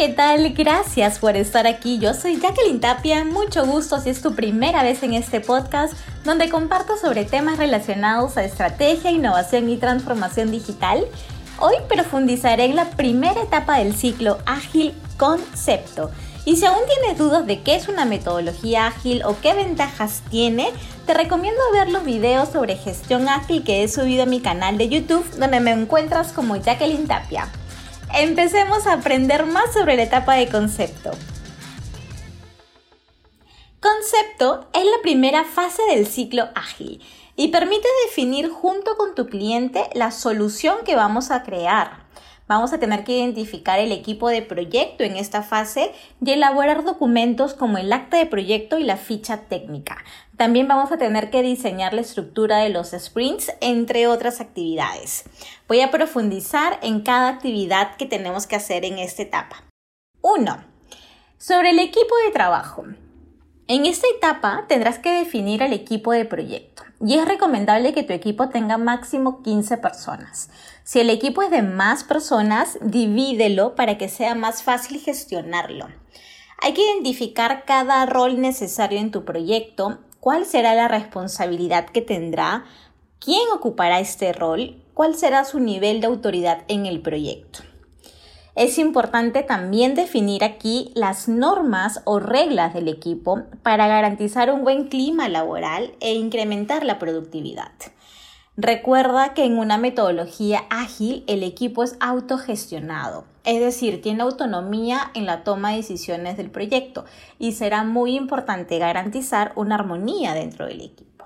¿qué tal? Gracias por estar aquí. Yo soy Jacqueline Tapia. Mucho gusto si es tu primera vez en este podcast donde comparto sobre temas relacionados a estrategia, innovación y transformación digital. Hoy profundizaré en la primera etapa del ciclo ágil concepto. Y si aún tienes dudas de qué es una metodología ágil o qué ventajas tiene, te recomiendo ver los videos sobre gestión ágil que he subido a mi canal de YouTube, donde me encuentras como Jacqueline Tapia. Empecemos a aprender más sobre la etapa de concepto. Concepto es la primera fase del ciclo ágil y permite definir junto con tu cliente la solución que vamos a crear. Vamos a tener que identificar el equipo de proyecto en esta fase y elaborar documentos como el acta de proyecto y la ficha técnica. También vamos a tener que diseñar la estructura de los sprints, entre otras actividades. Voy a profundizar en cada actividad que tenemos que hacer en esta etapa. 1. Sobre el equipo de trabajo. En esta etapa tendrás que definir el equipo de proyecto y es recomendable que tu equipo tenga máximo 15 personas. Si el equipo es de más personas, divídelo para que sea más fácil gestionarlo. Hay que identificar cada rol necesario en tu proyecto, cuál será la responsabilidad que tendrá, quién ocupará este rol, cuál será su nivel de autoridad en el proyecto. Es importante también definir aquí las normas o reglas del equipo para garantizar un buen clima laboral e incrementar la productividad. Recuerda que en una metodología ágil el equipo es autogestionado, es decir, tiene autonomía en la toma de decisiones del proyecto y será muy importante garantizar una armonía dentro del equipo.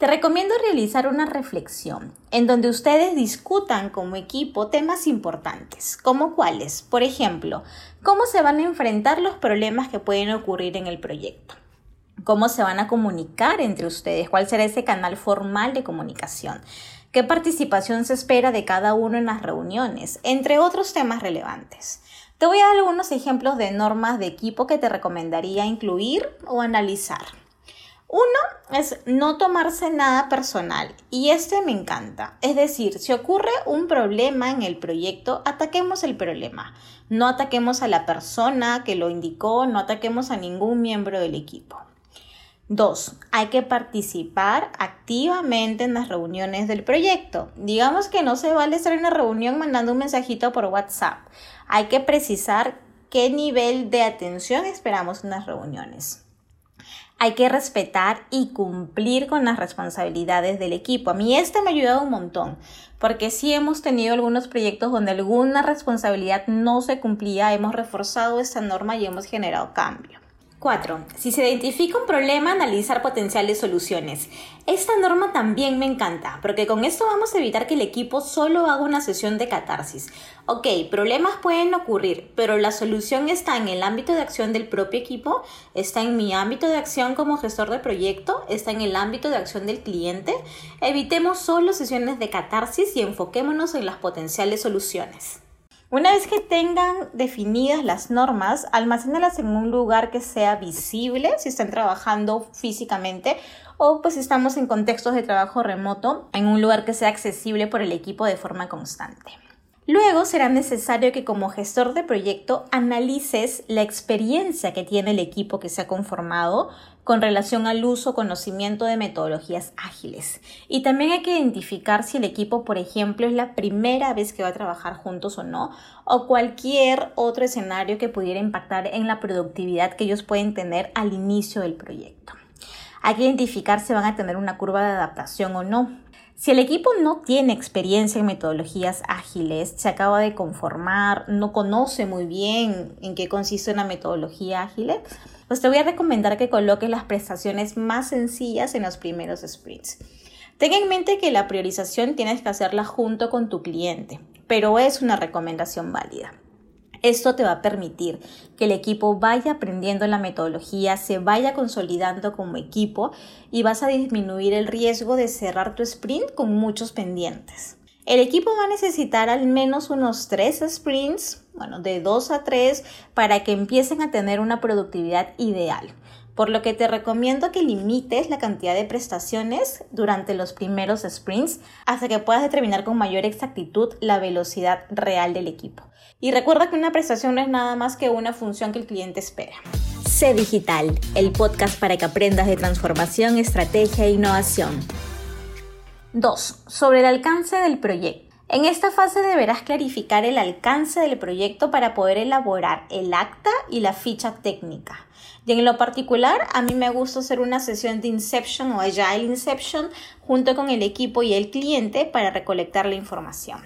Te recomiendo realizar una reflexión en donde ustedes discutan como equipo temas importantes, como cuáles, por ejemplo, cómo se van a enfrentar los problemas que pueden ocurrir en el proyecto, cómo se van a comunicar entre ustedes, cuál será ese canal formal de comunicación, qué participación se espera de cada uno en las reuniones, entre otros temas relevantes. Te voy a dar algunos ejemplos de normas de equipo que te recomendaría incluir o analizar. Uno es no tomarse nada personal y este me encanta. Es decir, si ocurre un problema en el proyecto, ataquemos el problema. No ataquemos a la persona que lo indicó, no ataquemos a ningún miembro del equipo. Dos, hay que participar activamente en las reuniones del proyecto. Digamos que no se vale estar en una reunión mandando un mensajito por WhatsApp. Hay que precisar qué nivel de atención esperamos en las reuniones hay que respetar y cumplir con las responsabilidades del equipo. A mí este me ha ayudado un montón, porque sí hemos tenido algunos proyectos donde alguna responsabilidad no se cumplía, hemos reforzado esta norma y hemos generado cambio. 4. Si se identifica un problema, analizar potenciales soluciones. Esta norma también me encanta, porque con esto vamos a evitar que el equipo solo haga una sesión de catarsis. Ok, problemas pueden ocurrir, pero la solución está en el ámbito de acción del propio equipo, está en mi ámbito de acción como gestor de proyecto, está en el ámbito de acción del cliente. Evitemos solo sesiones de catarsis y enfoquémonos en las potenciales soluciones. Una vez que tengan definidas las normas, almacénalas en un lugar que sea visible si están trabajando físicamente o pues estamos en contextos de trabajo remoto, en un lugar que sea accesible por el equipo de forma constante. Luego será necesario que como gestor de proyecto analices la experiencia que tiene el equipo que se ha conformado con relación al uso conocimiento de metodologías ágiles. Y también hay que identificar si el equipo, por ejemplo, es la primera vez que va a trabajar juntos o no, o cualquier otro escenario que pudiera impactar en la productividad que ellos pueden tener al inicio del proyecto. Hay que identificar si van a tener una curva de adaptación o no. Si el equipo no tiene experiencia en metodologías ágiles, se acaba de conformar, no conoce muy bien en qué consiste una metodología ágil, pues te voy a recomendar que coloques las prestaciones más sencillas en los primeros sprints. Ten en mente que la priorización tienes que hacerla junto con tu cliente, pero es una recomendación válida. Esto te va a permitir que el equipo vaya aprendiendo la metodología, se vaya consolidando como equipo y vas a disminuir el riesgo de cerrar tu sprint con muchos pendientes. El equipo va a necesitar al menos unos tres sprints, bueno, de dos a tres, para que empiecen a tener una productividad ideal. por lo que te recomiendo que limites la cantidad de prestaciones durante los primeros sprints hasta que puedas determinar con mayor exactitud la velocidad real del equipo. Y recuerda que una prestación no es nada más que una función que el cliente espera. Sé Digital, el podcast para que aprendas de transformación, estrategia e innovación. 2. Sobre el alcance del proyecto. En esta fase deberás clarificar el alcance del proyecto para poder elaborar el acta y la ficha técnica. Y en lo particular, a mí me gusta hacer una sesión de Inception o Agile Inception junto con el equipo y el cliente para recolectar la información.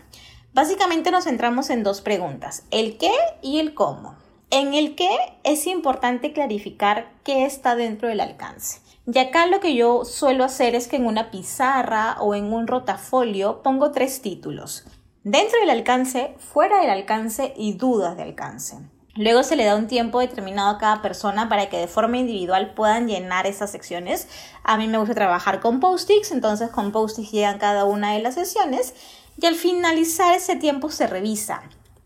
Básicamente nos centramos en dos preguntas, el qué y el cómo. En el qué es importante clarificar qué está dentro del alcance. Y acá lo que yo suelo hacer es que en una pizarra o en un rotafolio pongo tres títulos. Dentro del alcance, fuera del alcance y dudas de alcance. Luego se le da un tiempo determinado a cada persona para que de forma individual puedan llenar esas secciones. A mí me gusta trabajar con post-its, entonces con post-its llegan cada una de las sesiones y al finalizar ese tiempo se revisa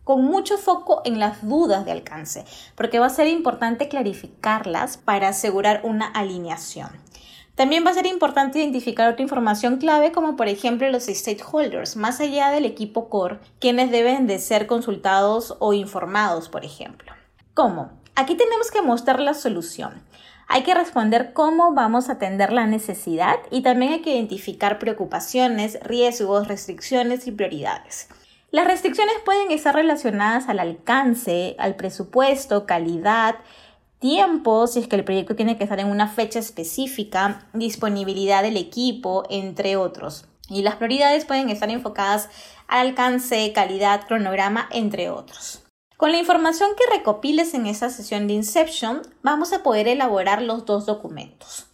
con mucho foco en las dudas de alcance, porque va a ser importante clarificarlas para asegurar una alineación. También va a ser importante identificar otra información clave como por ejemplo los stakeholders, más allá del equipo core, quienes deben de ser consultados o informados, por ejemplo. ¿Cómo? Aquí tenemos que mostrar la solución. Hay que responder cómo vamos a atender la necesidad y también hay que identificar preocupaciones, riesgos, restricciones y prioridades. Las restricciones pueden estar relacionadas al alcance, al presupuesto, calidad, tiempo, si es que el proyecto tiene que estar en una fecha específica, disponibilidad del equipo, entre otros. Y las prioridades pueden estar enfocadas al alcance, calidad, cronograma, entre otros. Con la información que recopiles en esa sesión de Inception, vamos a poder elaborar los dos documentos.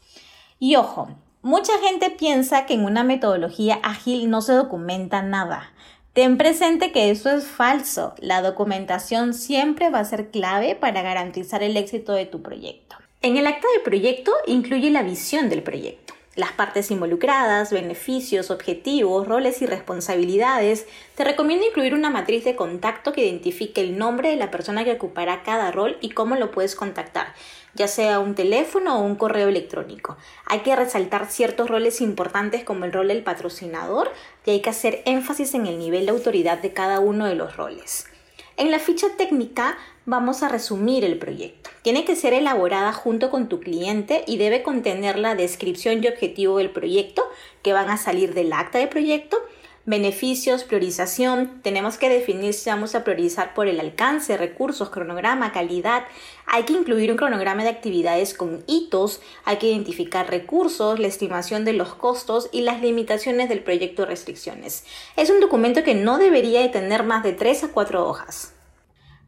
Y ojo, mucha gente piensa que en una metodología ágil no se documenta nada. Ten presente que eso es falso. La documentación siempre va a ser clave para garantizar el éxito de tu proyecto. En el acta del proyecto incluye la visión del proyecto, las partes involucradas, beneficios, objetivos, roles y responsabilidades. Te recomiendo incluir una matriz de contacto que identifique el nombre de la persona que ocupará cada rol y cómo lo puedes contactar ya sea un teléfono o un correo electrónico. Hay que resaltar ciertos roles importantes como el rol del patrocinador y hay que hacer énfasis en el nivel de autoridad de cada uno de los roles. En la ficha técnica vamos a resumir el proyecto. Tiene que ser elaborada junto con tu cliente y debe contener la descripción y objetivo del proyecto que van a salir del acta de proyecto Beneficios, priorización. Tenemos que definir si vamos a priorizar por el alcance, recursos, cronograma, calidad. Hay que incluir un cronograma de actividades con hitos. Hay que identificar recursos, la estimación de los costos y las limitaciones del proyecto de restricciones. Es un documento que no debería de tener más de 3 a 4 hojas.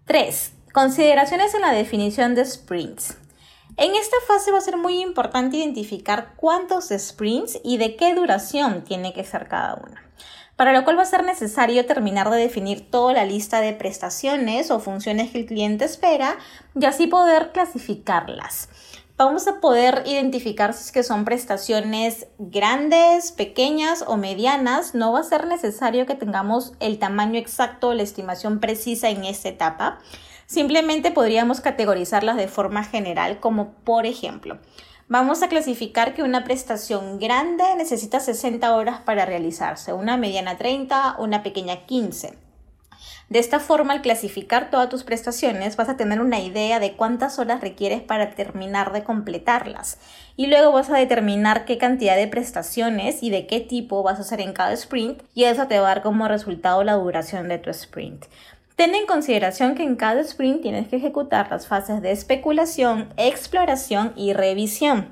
3. Consideraciones en la definición de sprints. En esta fase va a ser muy importante identificar cuántos sprints y de qué duración tiene que ser cada uno para lo cual va a ser necesario terminar de definir toda la lista de prestaciones o funciones que el cliente espera y así poder clasificarlas. Vamos a poder identificar si es que son prestaciones grandes, pequeñas o medianas. No va a ser necesario que tengamos el tamaño exacto o la estimación precisa en esta etapa. Simplemente podríamos categorizarlas de forma general como por ejemplo, Vamos a clasificar que una prestación grande necesita 60 horas para realizarse, una mediana 30, una pequeña 15. De esta forma, al clasificar todas tus prestaciones, vas a tener una idea de cuántas horas requieres para terminar de completarlas. Y luego vas a determinar qué cantidad de prestaciones y de qué tipo vas a hacer en cada sprint. Y eso te va a dar como resultado la duración de tu sprint. Ten en consideración que en cada sprint tienes que ejecutar las fases de especulación, exploración y revisión.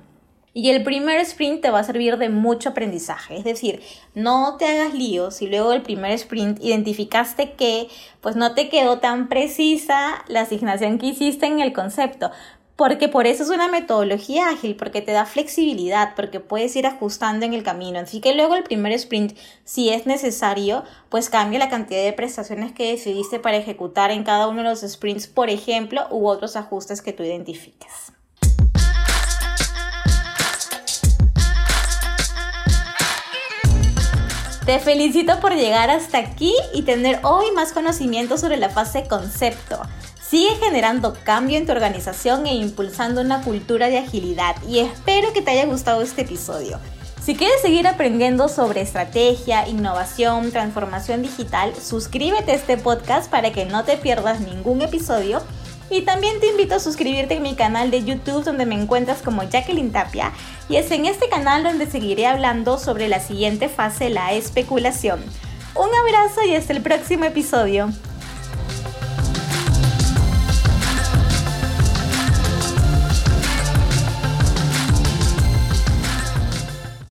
Y el primer sprint te va a servir de mucho aprendizaje. Es decir, no te hagas líos si luego del primer sprint identificaste que pues no te quedó tan precisa la asignación que hiciste en el concepto porque por eso es una metodología ágil, porque te da flexibilidad, porque puedes ir ajustando en el camino. Así que luego el primer sprint, si es necesario, pues cambia la cantidad de prestaciones que decidiste para ejecutar en cada uno de los sprints, por ejemplo, u otros ajustes que tú identifiques. Te felicito por llegar hasta aquí y tener hoy más conocimiento sobre la fase concepto. Sigue generando cambio en tu organización e impulsando una cultura de agilidad y espero que te haya gustado este episodio. Si quieres seguir aprendiendo sobre estrategia, innovación, transformación digital, suscríbete a este podcast para que no te pierdas ningún episodio. Y también te invito a suscribirte en mi canal de YouTube donde me encuentras como Jacqueline Tapia. Y es en este canal donde seguiré hablando sobre la siguiente fase, la especulación. Un abrazo y hasta el próximo episodio.